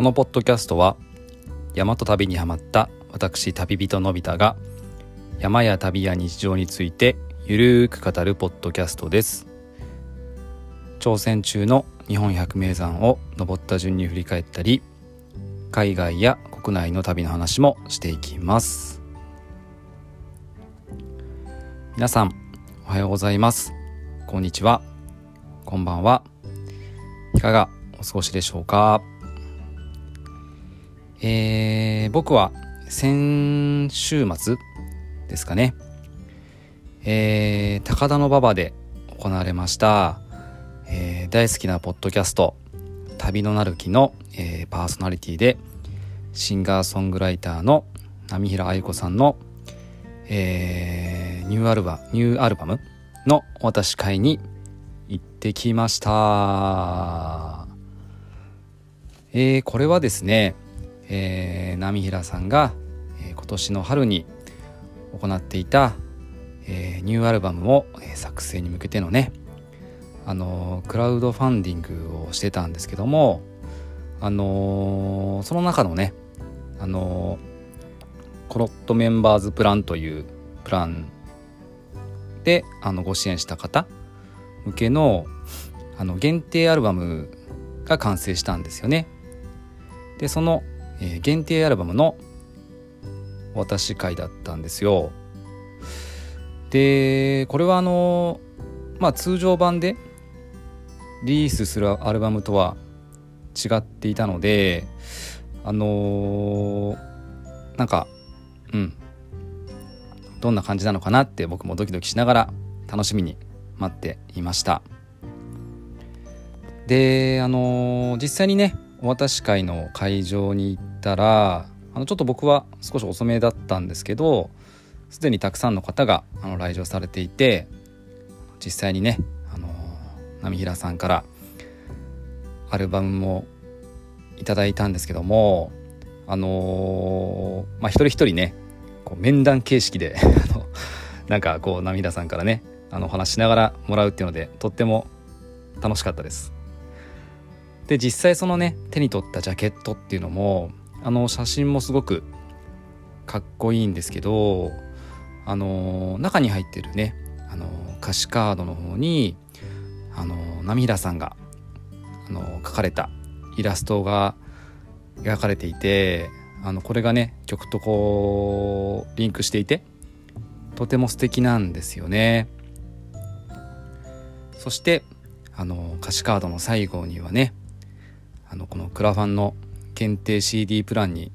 このポッドキャストは山と旅にハマった私旅人のび太が山や旅や日常についてゆるーく語るポッドキャストです。挑戦中の日本百名山を登った順に振り返ったり海外や国内の旅の話もしていきます。皆さんおはようございます。こんにちは。こんばんは。いかがお過ごしでしょうか？えー、僕は先週末ですかね、えー、高田馬場で行われました、えー、大好きなポッドキャスト「旅のなる木の」えー、パーソナリティでシンガーソングライターの波平愛子さんの、えー、ニューアルバニューアルバムのお渡し会に行ってきました。えー、これはですねえー、波平さんが、えー、今年の春に行っていた、えー、ニューアルバムを、えー、作成に向けてのねあのクラウドファンディングをしてたんですけどもあのその中のねあのコロットメンバーズプランというプランであのご支援した方向けのあの限定アルバムが完成したんですよね。でそのえー、限定アルバムの渡し会だったんですよ。でこれはあのまあ通常版でリリースするアルバムとは違っていたのであのー、なんかうんどんな感じなのかなって僕もドキドキしながら楽しみに待っていましたであのー、実際にねお渡し会の会場に行ったらあのちょっと僕は少し遅めだったんですけどすでにたくさんの方があの来場されていて実際にね、あの波平さんからアルバムもいただいたんですけどもあのー、まあ一人一人ねこう面談形式で なんかこう波平さんからねあのお話しながらもらうっていうのでとっても楽しかったです。で実際そのね手に取ったジャケットっていうのもあの写真もすごくかっこいいんですけどあの中に入ってるねあの歌詞カードの方にあの波平さんがあの描かれたイラストが描かれていてあのこれがね曲とこうリンクしていてとても素敵なんですよね。そしてあの歌詞カードの最後にはねあのこのクラファンの検定 CD プランに、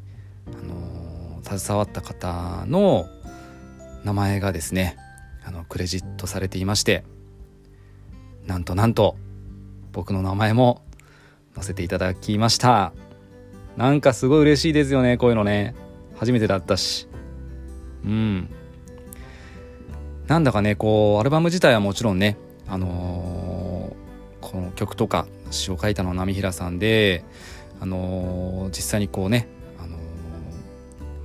あの携わった方の名前がですねあのクレジットされていましてなんとなんと僕の名前も載せていただきました。なんかすごい嬉しいですよねこういうのね。初めてだったし。うん。なんだかねこうアルバム自体はもちろんねあのー、この曲とか詩を書いたのは波平さんで、あのー、実際にこうね、あのー、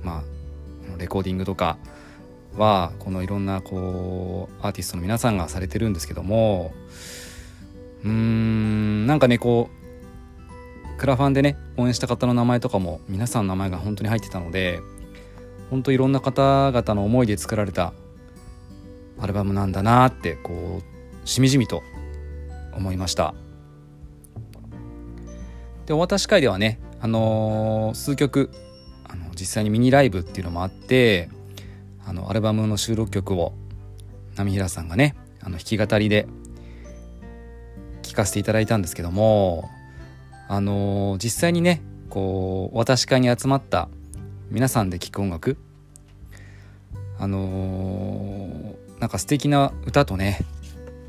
まあ、レコーディングとかはこのいろんなこうアーティストの皆さんがされてるんですけどもうーんなんかねこうクラファンでね応援した方の名前とかも皆さんの名前が本当に入ってたので本当いろんな方々の思いで作られたアルバムなんだなってこうしみじみと思いました。でお渡し会ではね、あのー、数曲あの実際にミニライブっていうのもあってあのアルバムの収録曲を波平さんがねあの弾き語りで聴かせていただいたんですけどもあのー、実際にねこうお渡し会に集まった皆さんで聴く音楽あのー、なんか素敵な歌とね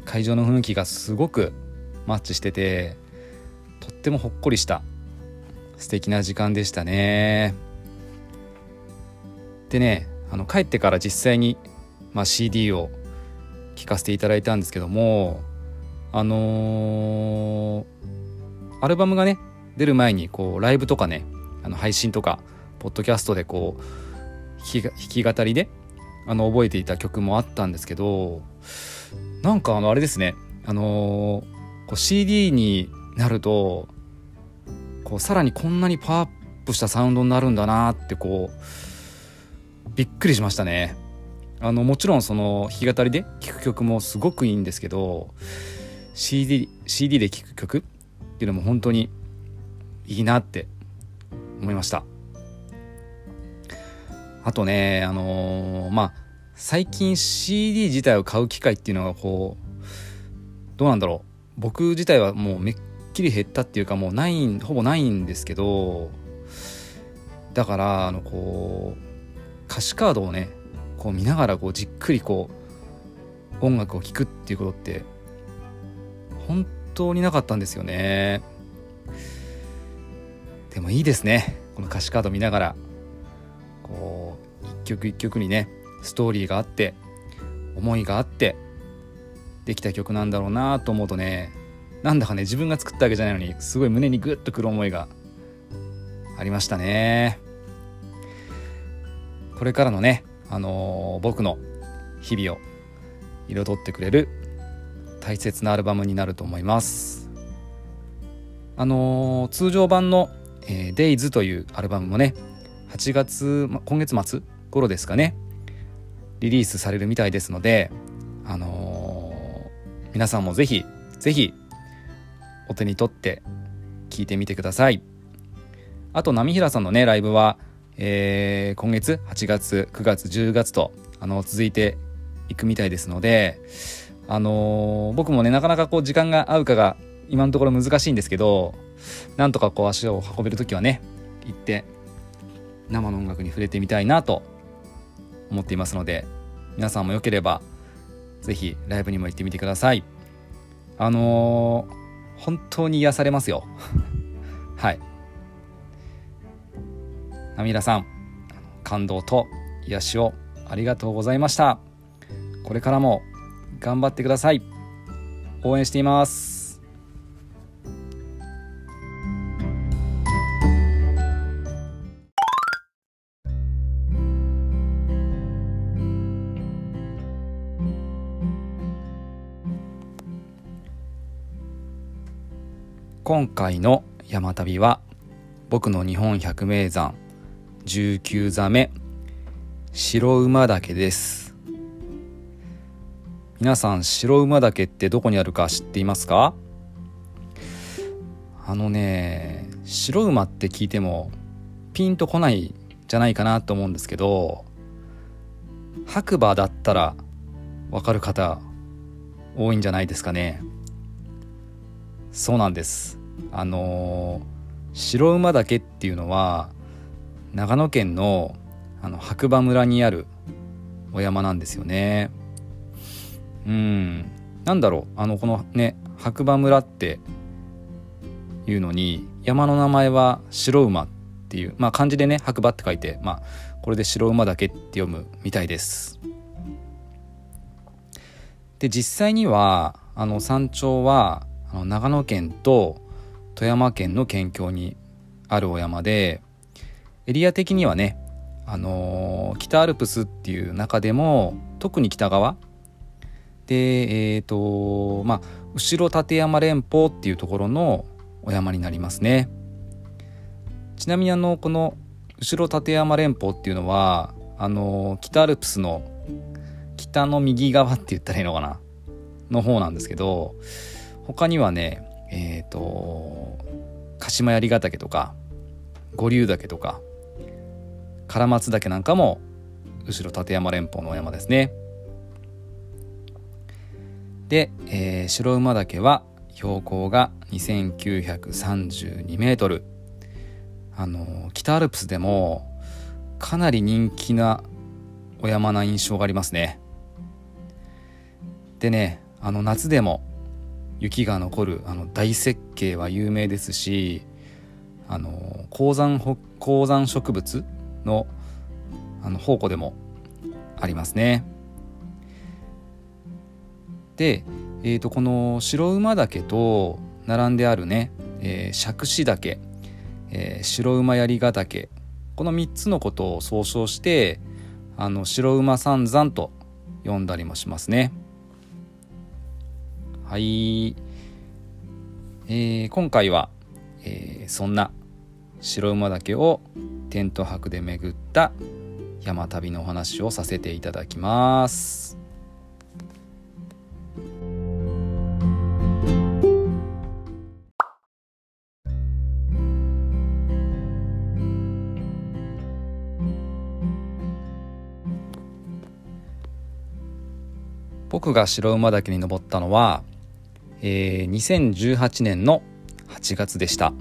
会場の雰囲気がすごくマッチしててとってもほっこりした素敵な時間でしたね。でねあの帰ってから実際に、まあ、CD を聴かせていただいたんですけどもあのー、アルバムがね出る前にこうライブとかねあの配信とかポッドキャストでこう弾き語りであの覚えていた曲もあったんですけどなんかあのあれですね。あのー、こう CD になるとこうさらにこんなにパワーアップしたサウンドになるんだなってこうびっくりしましたね。あのもちろんその弾き語りで聴く曲もすごくいいんですけど CD, CD で聴く曲っていうのも本当にいいなって思いました。あとねあのー、まあ最近 CD 自体を買う機会っていうのがこうどうなんだろう。僕自体はもうめっきり減ったっていうかもうないほぼないんですけどだからあのこう歌詞カードをねこう見ながらこうじっくりこう音楽を聴くっていうことって本当になかったんですよね。でもいいですね。この歌詞カード見ながら。こう一曲一曲にねストーリーがあって思いがあってできた曲なんだろうなと思うとねなんだかね自分が作ったわけじゃないのにすごい胸にグッとくる思いがありましたね。これからのね、あのー、僕の日々を彩ってくれる大切なアルバムになると思います。あのー、通常版の「えー、Days」というアルバムもね8月ま今月末頃ですかねリリースされるみたいですのであのー、皆さんもぜひぜひお手に取って聞いてみてください。あと波平さんのねライブは、えー、今月8月9月10月とあの続いていくみたいですのであのー、僕もねなかなかこう時間が合うかが今のところ難しいんですけどなんとかこう足を運べる時はね行って生の音楽に触れてみたいなと思っていますので皆さんもよければ是非ライブにも行ってみてください。あのー本当に癒されますよ。はい。ナミラさん感動と癒しをありがとうございました。これからも頑張ってください。応援しています。今回の山旅は僕の日本百名山19座目白馬岳です。皆さん白馬岳ってどこにあるか知っていますか？あのね白馬って聞いてもピンとこないじゃないかなと思うんですけど白馬だったらわかる方多いんじゃないですかね。そうなんです。あの、白馬岳っていうのは長野県のあの白馬村にあるお山なんですよね。うん。なんだろう。あのこのね白馬村っていうのに山の名前は白馬っていうまあ漢字でね白馬って書いてまあこれで白馬岳って読むみたいです。で実際にはあの山頂はあの長野県と富山県の県境にあるお山でエリア的にはね、あのー、北アルプスっていう中でも特に北側。でえっ、ー、とまあ後ろ立山連峰っていうところのお山になりますね。ちなみにあのこの後ろ立山連峰っていうのはあのー、北アルプスの北の右側って言ったらいいのかな？の方なんですけど他にはねえっ、ー、と鹿島槍ヶ岳とか五竜岳とか唐松岳なんかも後ろ立山連峰の山ですね。で、えー、白馬岳は標高が2932メートル。あの北アルプスでもかなり人気なお山な印象がありますね。でねあの夏でも雪が残るあの大雪渓は有名ですしあの高山高山植物のあの宝庫でもありますね。で、えー、とこの白馬岳と並んであるね、えー、釈子岳、えー、白馬槍ヶ岳この3つのことを総称してあの白馬三山と呼んだりもしますね。はい、えー、今回は、えー、そんな白馬岳をテント泊で巡った山旅のお話をさせていただきます。僕が白馬岳に登ったのは、えー、2018年の8月でした、ま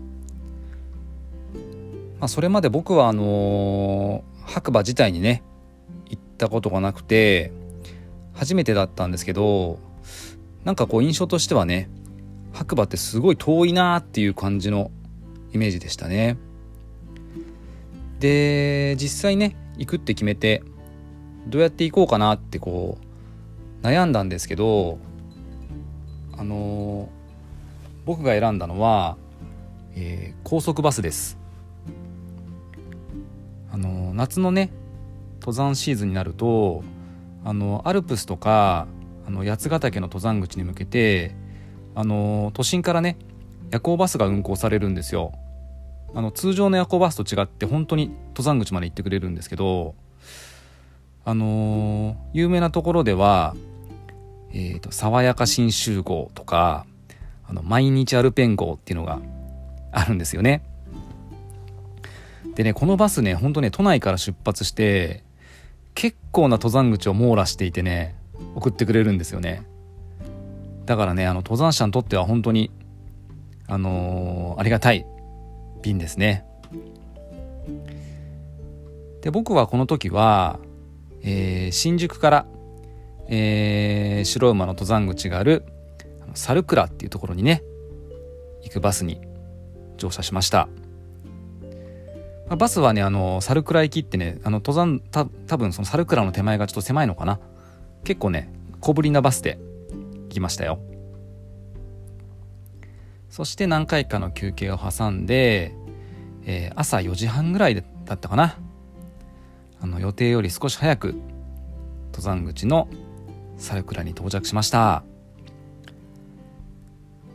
あ、それまで僕はあのー、白馬自体にね行ったことがなくて初めてだったんですけどなんかこう印象としてはね白馬ってすごい遠いなっていう感じのイメージでしたね。で実際ね行くって決めてどうやって行こうかなってこう悩んだんですけどあの僕が選んだのは、えー、高速バスです。あの夏のね登山シーズンになるとあのアルプスとかあの八ヶ岳の登山口に向けてあの都心からね夜行バスが運行されるんですよ。あの通常の夜行バスと違って本当に登山口まで行ってくれるんですけどあの有名なところではえーと、爽やか新集合とかあの毎日アルペン号っていうのがあるんですよね。でねこのバスねほんとね都内から出発して結構な登山口を網羅していてね送ってくれるんですよね。だからねあの登山者にとっては本当にあのー、ありがたい便ですね。で僕はこの時は、えー、新宿からえー、白馬の登山口がある猿倉っていうところにね行くバスに乗車しました、まあ、バスはねあの猿倉行きってねあの登山た多分その猿倉の手前がちょっと狭いのかな。結構ね小ぶりなバスで行きましたよ。そして何回かの休憩を挟んで、えー、朝4時半ぐらいだったかな。あの予定より少し早く登山口の猿倉に到着しました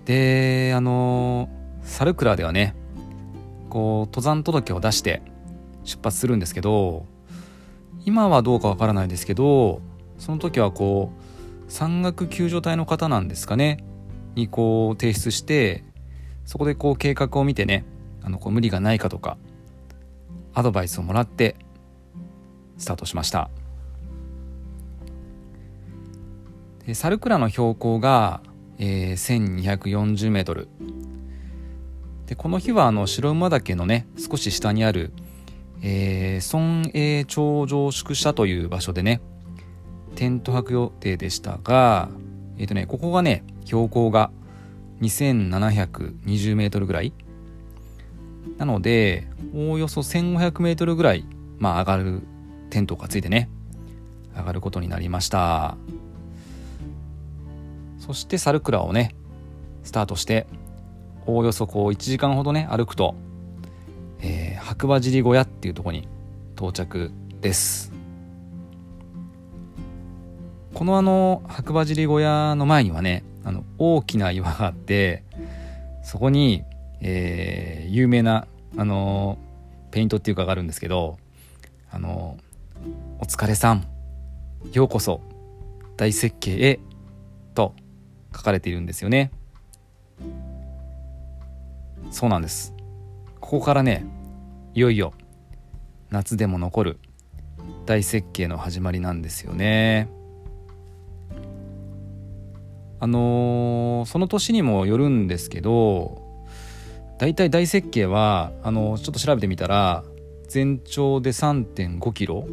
であの猿倉ではねこう登山届を出して出発するんですけど今はどうかわからないですけどその時はこう山岳救助隊の方なんですかねにこう提出してそこでこう計画を見てねあのこう無理がないかとかアドバイスをもらってスタートしました。猿倉の標高が、えー、1240メートルでこの日はあの白馬岳のね少し下にある、えー、孫営頂上宿舎という場所でねテント泊予定でしたが、えーとね、ここがね標高が2720メートルぐらいなのでおおよそ1500メートルぐらい、まあ、上がるテントがついてね上がることになりました。そしてサルクラをねスタートしておおよそこう1時間ほどね歩くと、えー、白馬尻小屋っていうとこに到着です。このあの白馬尻小屋の前にはねあの大きな岩があってそこに、えー、有名なあのペイントっていうかがあるんですけどあのお疲れさんようこそ大設計へ書かれているんですよね。そうなんです。ここからねいよいよ夏でも残る大設計の始まりなんですよね。あのー、その年にもよるんですけど大体大設計はあのー、ちょっと調べてみたら全長で3.5キロ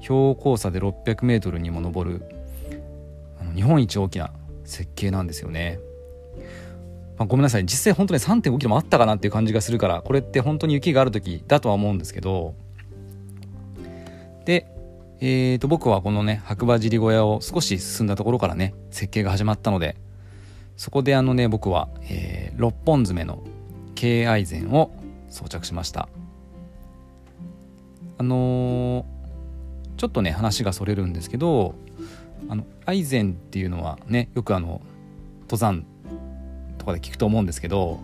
標高差で600メートルにも上る日本一大きな設計なんですよね。まあ、ごめんなさい。実際本当に3.5キロもあったかなっていう感じがするからこれって本当に雪がある時だとは思うんですけど。で、えー、と僕はこのね白馬尻小屋を少し進んだところからね設計が始まったのでそこであのね僕は、えー、6本爪の敬愛膳を装着しました。あのー、ちょっとね話がそれるんですけどあのアイゼンっていうのはねよくあの登山とかで聞くと思うんですけど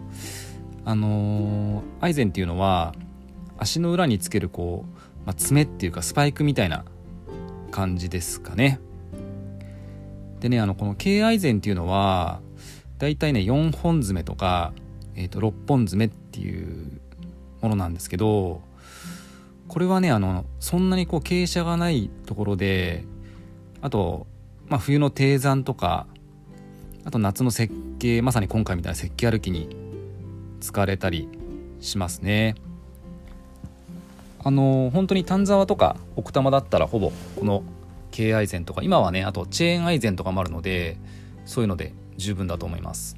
あの、アイゼンっていうのは足の裏につけるこう、まあ、爪っていうかスパイクみたいな感じですかね。でねあのこの K アイゼンっていうのはだいたいね4本爪とか、えー、と6本爪っていうものなんですけどこれはねあのそんなにこう傾斜がないところであと、まあ、冬の低山とかあと夏の設計まさに今回みたいな設計歩きに使われたりしますね。あの本当に丹沢とか奥多摩だったらほぼこの K アイゼンとか今はねあとチェーンアイゼンとかもあるのでそういうので十分だと思います。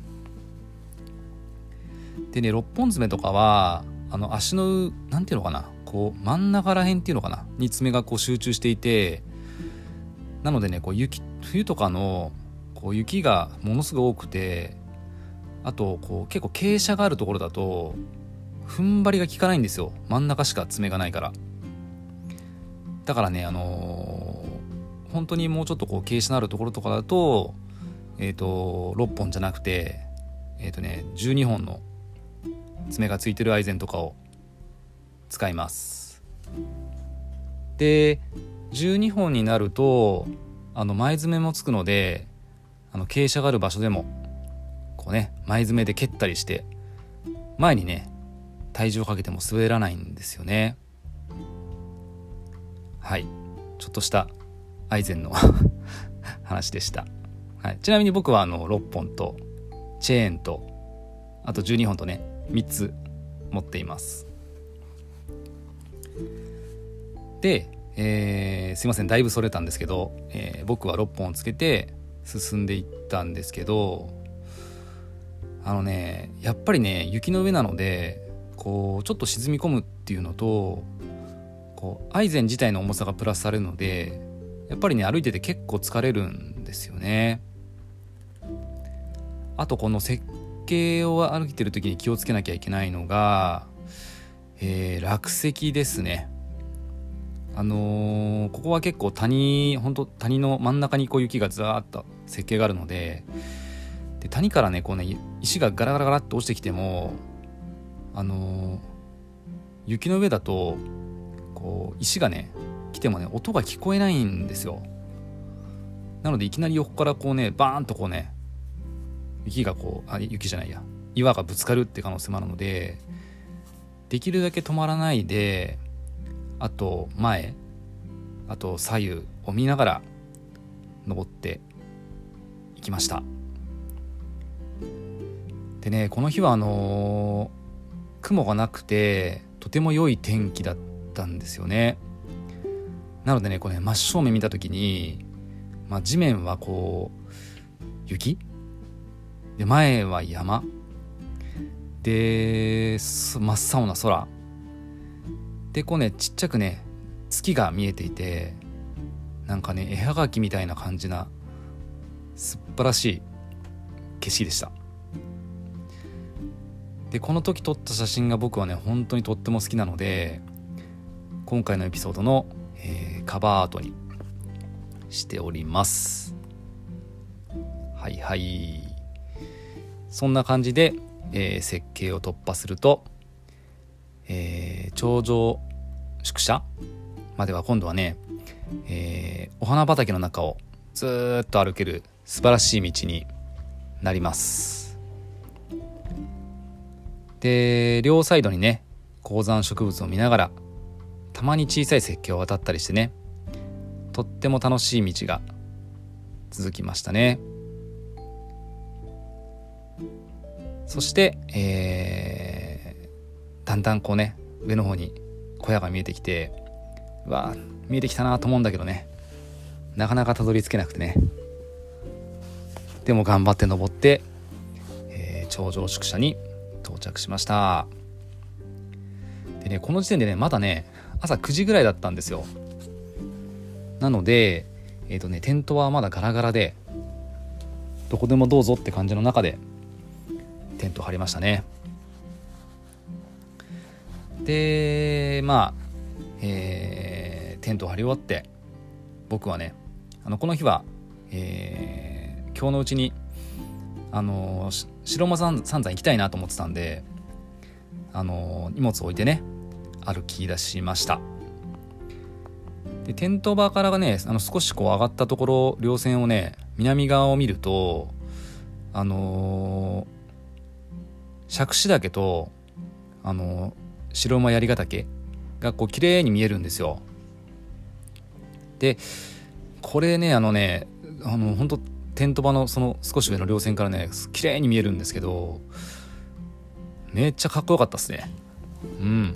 でね6本爪とかはあの足の何ていうのかなこう真ん中ら辺っていうのかなに爪がこう集中していてなのでねこう雪冬とかのこう雪がものすごく多くてあとこう結構傾斜があるところだと踏ん張りが効かないんですよ。真ん中しか爪がないから。だからねあのー、本当にもうちょっとこう傾斜のあるところとかだとえっ、ー、と6本じゃなくてえっ、ー、とね12本の爪がついてるアイゼンとかを使います。で12本になるとあの前爪もつくのであの傾斜がある場所でもこうね前爪で蹴ったりして前にね体重をかけても滑らないんですよね。はい。ちょっとしたアイゼンの 話でした、はい、ちなみに僕はあの6本とチェーンとあと12本とね3つ持っています。で、えー、すいませんだいぶそれたんですけど、えー、僕は6本をつけて進んでいったんですけどあのねやっぱりね雪の上なのでこうちょっと沈み込むっていうのとこうアイゼン自体の重さがプラスされるのでやっぱりね歩いてて結構疲れるんですよね。あとこの設計を歩いてる時に気をつけなきゃいけないのが、えー、落石ですね。あのー、ここは結構谷本当谷の真ん中にこう雪がザーッと設計があるのでで谷からねこうね石がガラガラガラっと落ちてきてもあのー、雪の上だとこう石がね来てもね音が聞こえないんですよ。なのでいきなり横からこうねバーンとこうね雪がこうあ雪じゃないや岩がぶつかるって可能性もあるのでできるだけ止まらないであと前あと左右を見ながら登っていきました。でねこの日はあのー、雲がなくてとても良い天気だったんですよね。なのでねこれ、ね、真正面見た時に、まあ、地面はこう雪？で前は山？で真っ青な空？でこうねちっちゃくね月が見えていてなんかね絵はがきみたいな感じな素晴らしい景色でした。でこの時撮った写真が僕はね本当にとっても好きなので今回のエピソードの、えー、カバーアートにしております。はいはい。そんな感じで、えー、設計を突破するとえー、頂上宿舎までは今度はね、えー、お花畑の中をずっと歩ける素晴らしい道になります。で両サイドにね高山植物を見ながらたまに小さい石橋を渡ったりしてねとっても楽しい道が続きましたね。そして、えーだんだんこうね上の方に小屋が見えてきてうわ見えてきたなと思うんだけどね。なかなかたどり着けなくてね。でも頑張って登って、えー、頂上宿舎に到着しました。でねこの時点でねまだね朝9時ぐらいだったんですよ。なのでえっ、ー、とねテントはまだガラガラでどこでもどうぞって感じの中でテント張りましたね。でまあ、えー、テントを張り終わって僕はねあのこの日は、えー、今日のうちにあの白馬三山行きたいなと思ってたんであの荷物を置いてね歩き出しました。でテント場からがねあの少しこう上がったところ稜線をね南側を見るとあのー、杓子岳とあの、白馬槍ヶ岳がこう綺麗に見えるんですよ。でこれねあのねあの本当テント場のその少し上の稜線からね綺麗に見えるんですけどめっちゃかっこよかったっすね。うん。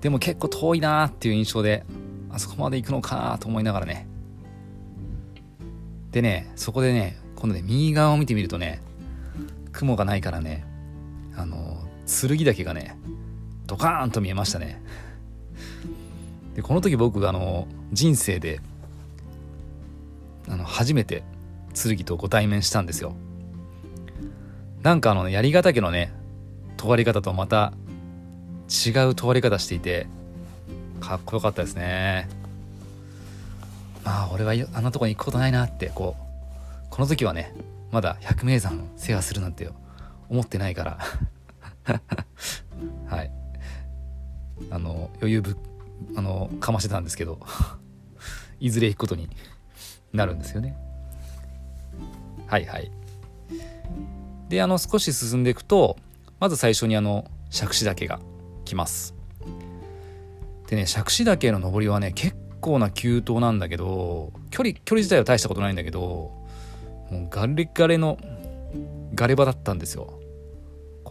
でも結構遠いなーっていう印象であそこまで行くのかと思いながらね。でねそこでね今度ね右側を見てみるとね雲がないからねあの剣岳がねドカーンと見えましたね。でこの時僕あの人生であの初めて剣とご対面したんですよ。なんかあの槍ヶ岳のね尖り方とまた違う尖り方していてかっこよかったですね。まあ俺はあんなとこに行くことないなってこうこの時はねまだ百名山制覇するなんて思ってないから。はい。あの余裕ぶあのかましてたんですけど いずれ行くことになるんですよね。はいはい。であの少し進んでいくとまず最初にあの杓子岳が来ます。でね杓子岳の登りはね結構な急登なんだけど距離距離自体は大したことないんだけどもうガレガレのガレ場だったんですよ。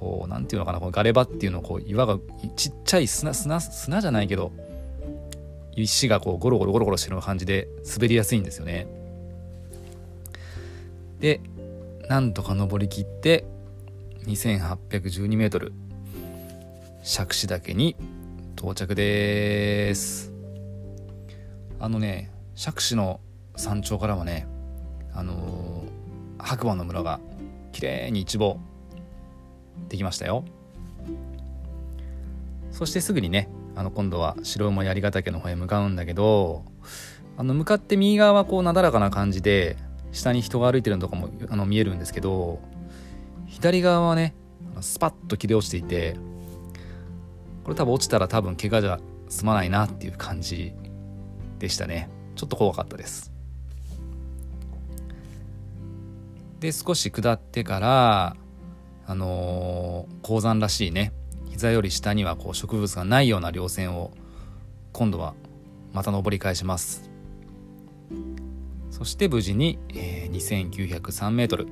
こう何ていうのかなこのガレ場っていうのをこう岩がちっちゃい砂砂砂じゃないけど石がこうゴロゴロゴロゴロしてる感じで滑りやすいんですよね。でなんとか登りきって2812メートル杓子岳に到着です。あのね杓子の山頂からはねあのー、白馬の村が綺麗に一望できましたよ。そしてすぐにねあの今度は白馬槍ヶ岳の方へ向かうんだけどあの向かって右側はこうなだらかな感じで下に人が歩いてるのとかもあの見えるんですけど左側はねスパッと切れ落ちていてこれ多分落ちたら多分怪我じゃ済まないなっていう感じでしたね。ちょっと怖かったです。で少し下ってからあのー、鉱山らしいね膝より下にはこう植物がないような稜線を今度はまた登り返します。そして無事に、えー、2903メートル。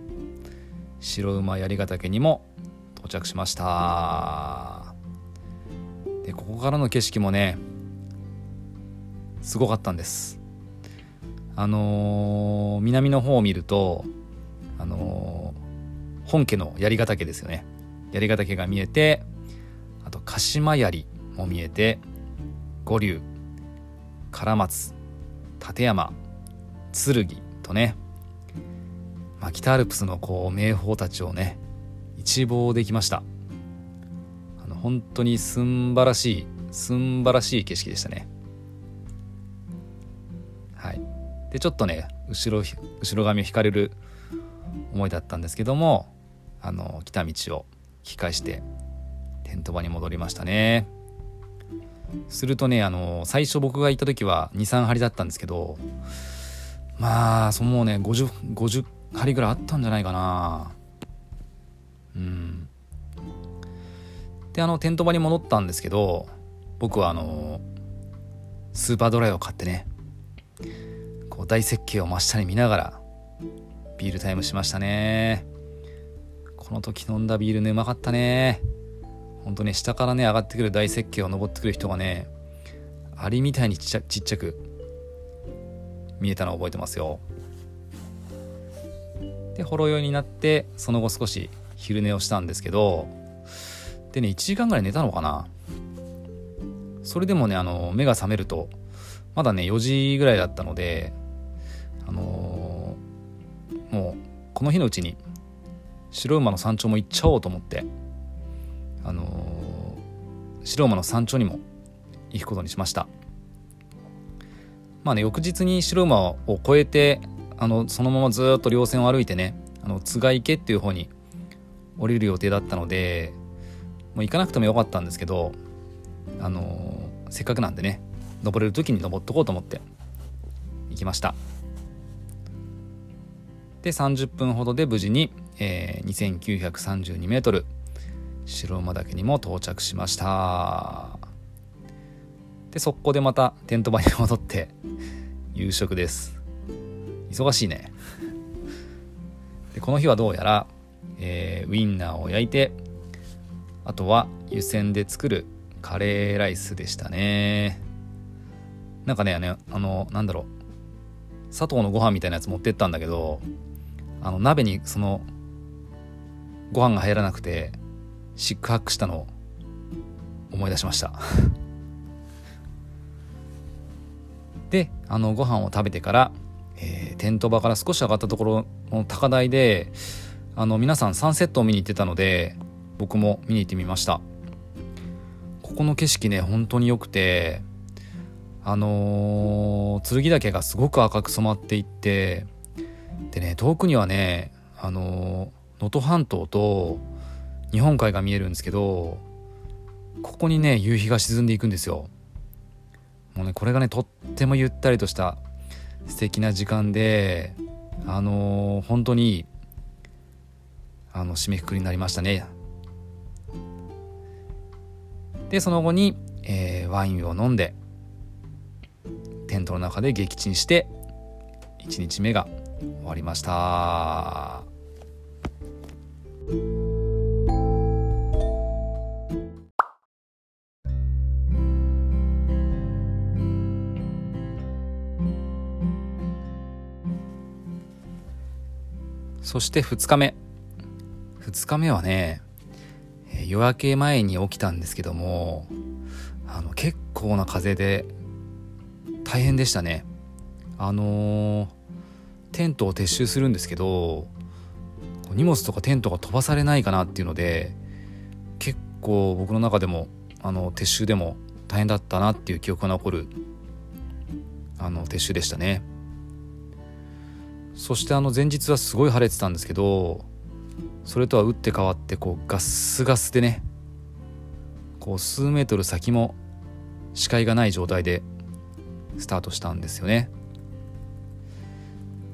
白馬槍ヶ岳にも到着しました。でここからの景色もねすごかったんです。あのー、南の方を見ると、本家の槍ヶ岳ですよね。槍ヶ岳が見えてあと鹿島槍も見えて五竜唐松立山剣とねまあ、北アルプスのこう名峰たちをね一望できました。あの本当にすんばらしいすんばらしい景色でしたね。はい。でちょっとね後ろ後ろ髪を引かれる思いだったんですけどもあの来た道を引き返してテント場に戻りましたね。するとねあの最初僕が行った時は23針だったんですけどまあそのね 50, 50針ぐらいあったんじゃないかな。うん。であのテント場に戻ったんですけど僕はあのスーパードライを買ってねこう大雪景を真下に見ながらビールタイムしましたね。この時飲んだビールねうまかったね。ほんとね下からね上がってくる大雪景を登ってくる人がねアリみたいにちっちゃちっちゃく見えたのを覚えてますよ。でほろ酔いになってその後少し昼寝をしたんですけどでね1時間ぐらい寝たのかな。それでもねあの目が覚めるとまだね4時ぐらいだったのであのー、もうこの日のうちに白馬の山頂も行っちゃおうと思ってあのー、白馬の山頂にも行くことにしました。まあね翌日に白馬を越えてあのそのままずっと稜線を歩いてねあの津賀池っていう方に降りる予定だったのでもう行かなくてもよかったんですけどあのー、せっかくなんでね登れる時に登っとこうと思って行きました。で30分ほどで無事に、えー、2932メートル。白馬岳にも到着しました。で速攻でまたテント場に戻って夕食です。忙しいね。でこの日はどうやら、えー、ウインナーを焼いてあとは湯煎で作るカレーライスでしたね。なんかねあのなんだろう。砂糖のご飯みたいなやつ持ってったんだけどあの鍋にそのご飯が入らなくてシックハックしたのを思い出しました。であのご飯を食べてから、えー、テント場から少し上がったところの高台であの皆さんサンセットを見に行ってたので僕も見に行ってみました。ここの景色ね本当に良くてあのー、剣岳がすごく赤く染まっていってでね遠くにはねあの能、登半島と日本海が見えるんですけどここにね夕日が沈んでいくんですよ。もうねこれがねとってもゆったりとした素敵な時間であのー、本当にあの締めくくりになりましたね。でその後に、えー、ワインを飲んでテントの中で撃沈して1日目が終わりました。そして2日目。2日目はね夜明け前に起きたんですけどもあの結構な風で大変でしたね。あのー、テントを撤収するんですけど荷物とかテントが飛ばされないかなっていうので結構僕の中でもあの撤収でも大変だったなっていう記憶が残るあの撤収でしたね。そしてあの前日はすごい晴れてたんですけどそれとは打って変わってこうガスガスでねこう数メートル先も視界がない状態でスタートしたんですよね。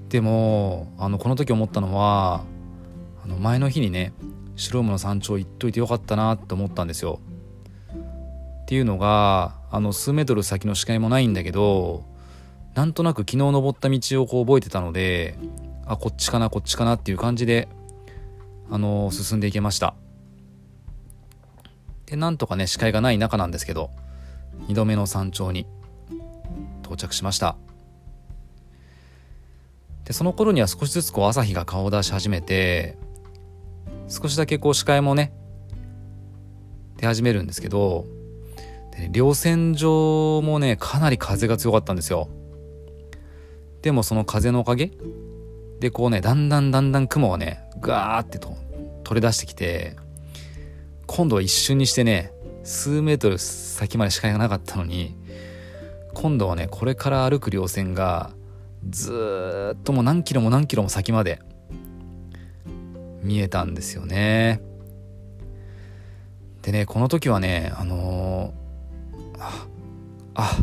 でもあのこの時思ったのはの前の日にね白馬の山頂行っといてよかったなって思ったんですよ。っていうのがあの数メートル先の視界もないんだけどなんとなく昨日登った道をこう覚えてたのであこっちかなこっちかなっていう感じであの進んでいけました。でなんとかね視界がない中なんですけど2度目の山頂に到着しました。でその頃には少しずつこう朝日が顔を出し始めて少しだけこう視界もね出始めるんですけどで、稜線上もねかなり風が強かったんですよ。でもその風のおかげでこうねだんだんだんだん雲がねガーってと取り出してきて今度は一瞬にしてね数メートル先まで視界がなかったのに今度はねこれから歩く稜線がずっともう何キロも何キロも先まで見えたんですよね。でねこの時はねあのー、ああ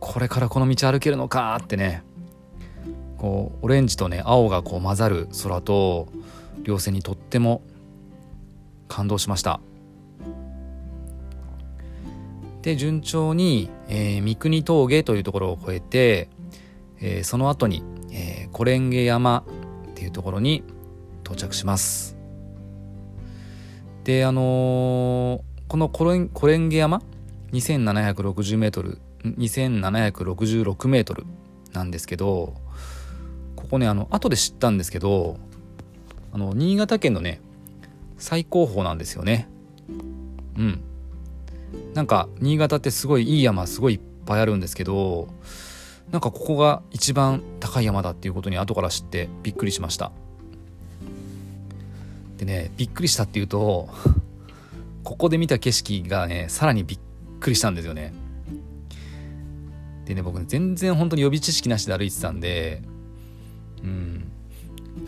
これからこの道歩けるのかってねこうオレンジとね青がこう混ざる空と稜線にとっても感動しました。で順調に、えー、三国峠というところを越えて、えー、その後に、えー、コレンゲ山っていうところに到着します。であのー、このコレンコレンゲ山？2760メートル2766メートルなんですけどここねあの後で知ったんですけどあの新潟県のね最高峰なんですよね。うん。なんか新潟ってすごいいい山すごいいっぱいあるんですけどなんかここが一番高い山だっていうことに後から知ってびっくりしました。でねびっくりしたっていうとここで見た景色がねさらにびっくりしたんですよね。でね僕ね全然本当に予備知識なしで歩いてたんでうん。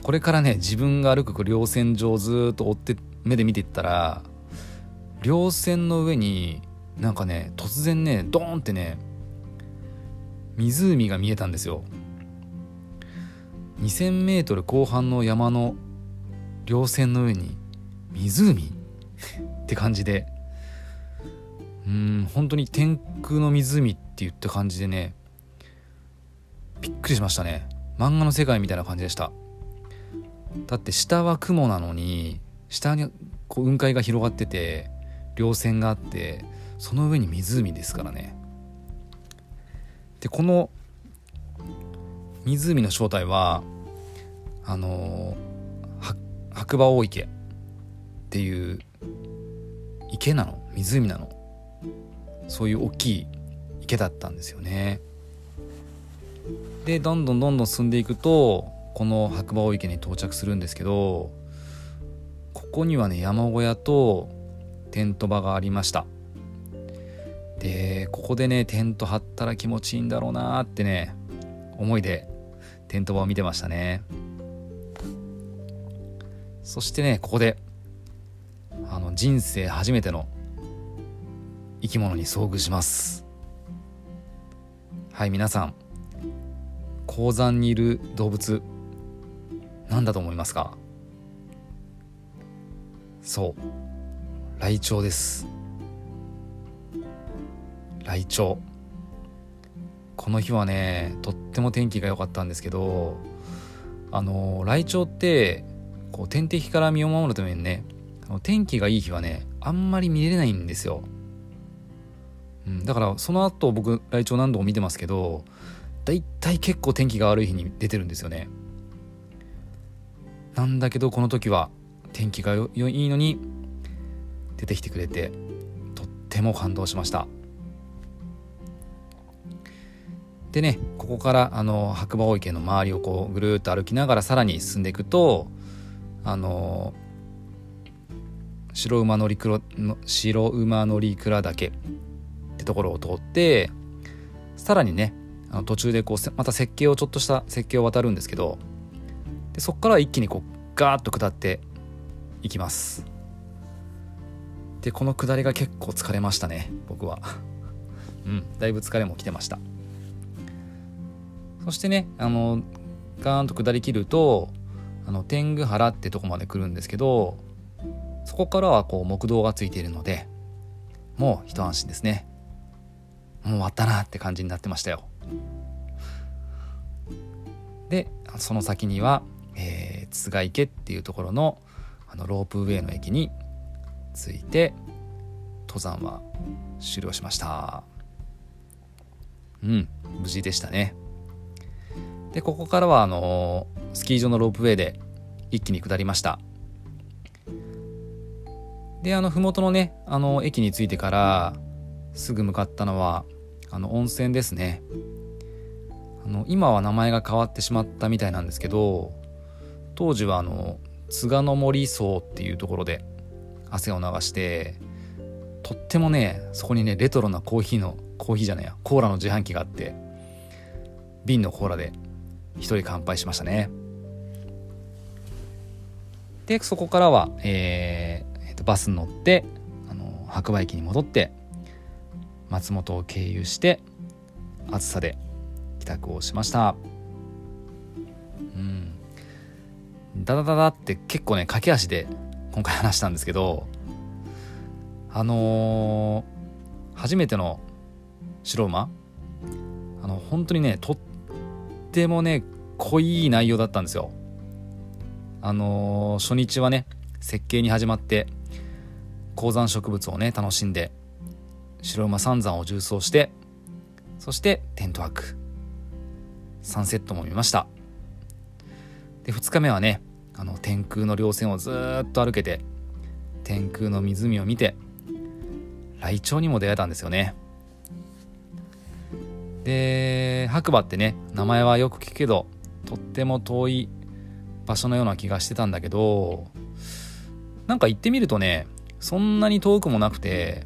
これからね自分が歩く稜線上ずっと追って目で見ていったら稜線の上になんかね突然ねドーンってね湖が見えたんですよ。2000m 後半の山の稜線の上に湖？って感じで。うん本当に天空の湖って言った感じでねびっくりしましたね。漫画の世界みたいな感じでした。だって下は雲なのに下にこう雲海が広がってて稜線があってその上に湖ですからね。でこの湖の正体はあの白馬大池っていう池なの？湖なの？そういう大きい池だったんですよね。でどんどんどんどん進んでいくとこの白馬大池に到着するんですけどここにはね山小屋とテント場がありました。でここでねテント張ったら気持ちいいんだろうなってね思いでテント場を見てましたね。そしてねここであの人生初めての生き物に遭遇します。はい皆さん鉱山にいる動物何だと思いますか？そうライチョウです。ライチョウ。この日はねとっても天気が良かったんですけどあのライチョウってこう天敵から身を守るためにね天気がいい日はねあんまり見れないんですよ、うん、だからその後僕ライチョウ何度も見てますけどだいたい結構天気が悪い日に出てるんですよね。なんだけどこの時は天気がいいのに出てきてくれてとっても感動しました。でねここからあの白馬大池の周りをこうぐるっと歩きながらさらに進んでいくとあの白馬乗鞍の白馬乗鞍岳ってところを通ってさらにねあの途中でこうまた設計をちょっとした設計を渡るんですけどでそこから一気にこうガーッと下っていきます。でこの下りが結構疲れましたね僕は。うんだいぶ疲れも来てました。そしてねあのガーンと下りきるとあの天狗原ってとこまで来るんですけどそこからはこう木道がついているのでもう一安心ですね。もう終わったなって感じになってましたよ。でその先にはえー、津賀池っていうところのあのロープウェイの駅に着いて登山は終了しました。うん無事でしたね。でここからはあの、スキー場のロープウェイで一気に下りました。であの麓のねあの駅に着いてからすぐ向かったのはあの温泉ですね。あの今は名前が変わってしまったみたいなんですけど当時はあの津賀の森荘っていうところで汗を流してとってもねそこにねレトロなコーヒーのコーヒーじゃないやコーラの自販機があって瓶のコーラで一人乾杯しましたね。でそこからは、えーえー、とバスに乗ってあの白馬駅に戻って松本を経由して暑さで帰宅をしました。うん。ダダダダって結構ね駆け足で今回話したんですけどあのー、初めての白馬あの本当にねとってもね濃い内容だったんですよ。あのー、初日はね設計に始まって高山植物をね楽しんで白馬三山を縦走してそしてテントワークサンセットも見ました。で2日目はねあの天空の稜線をずっと歩けて天空の湖を見てライチョウにも出会えたんですよね。で白馬ってね名前はよく聞くけどとっても遠い場所のような気がしてたんだけどなんか行ってみるとねそんなに遠くもなくて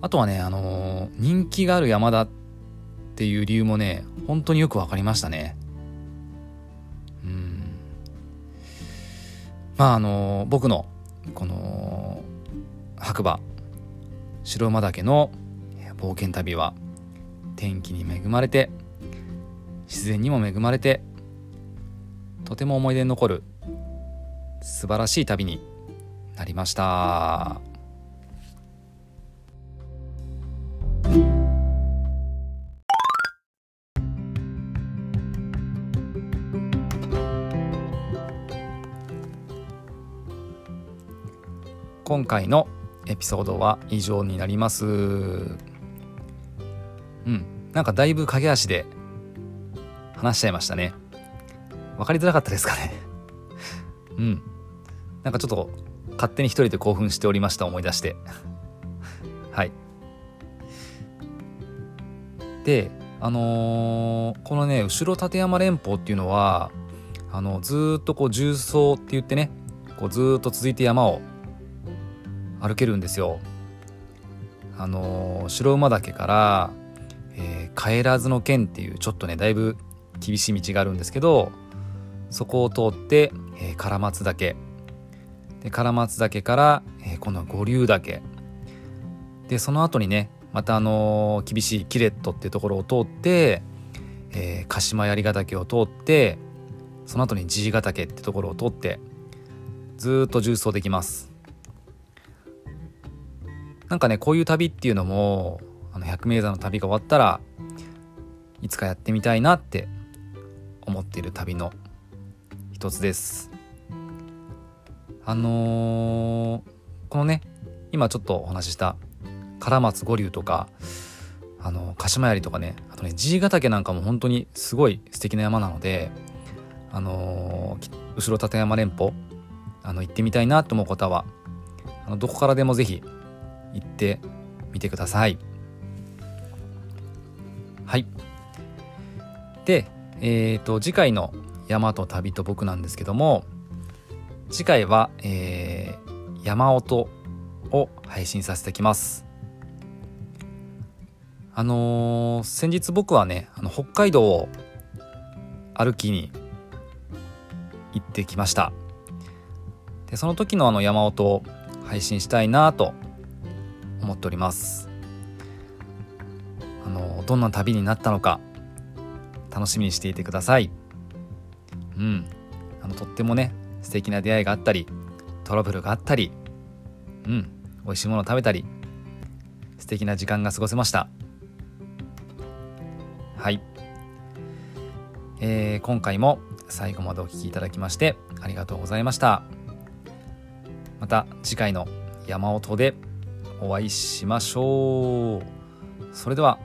あとはねあのー、人気がある山だっていう理由もね本当によく分かりましたね。うん。まああの僕のこの白馬白馬岳の冒険旅は天気に恵まれて自然にも恵まれてとても思い出に残る素晴らしい旅になりました。今回のエピソードは以上になります。うん。なんかだいぶ駆け足で話しちゃいましたね。分かりづらかったですかね。うん。なんかちょっと勝手に一人で興奮しておりました思い出して。はい。であのー、このね後ろ立山連峰っていうのはあのずっとこう重曹って言ってねこうずっと続いて山を歩けるんですよ。あの白馬岳から、帰らずの県っていうちょっとねだいぶ厳しい道があるんですけどそこを通って、えー、唐松岳。で唐松岳から、えー、この五竜岳。でその後にねまたあのー、厳しいキレットっていうところを通って、えー、鹿島槍ヶ岳を通ってその後に爺ヶ岳ってところを通ってずっと重走できます。なんかねこういう旅っていうのもあの百名山の旅が終わったらいつかやってみたいなって思っている旅の一つですあのー、このね今ちょっとお話しした唐松五竜とかあの鹿島槍とかねあとね爺ヶ岳なんかも本当にすごい素敵な山なのであのー、後ろ立山連峰あの行ってみたいなと思う方はあのどこからでも是非行ってみてください。はい。で、えっ、ー、と、次回の山と旅と僕なんですけども、次回は、えー、山音を配信させてきます。あのー、先日僕はね、あの北海道を歩きに行ってきました。で、その時のあの山音を配信したいなと思っておりますどんな旅になったのか楽しみにしていてください。うん。あのとってもね素敵な出会いがあったりトラブルがあったりうん。美味しいものを食べたり素敵な時間が過ごせました。はい、えー、今回も最後までお聴きいただきましてありがとうございました。また次回の山音でお会いしましょう。それでは、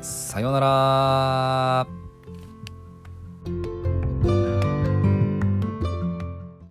さようなら。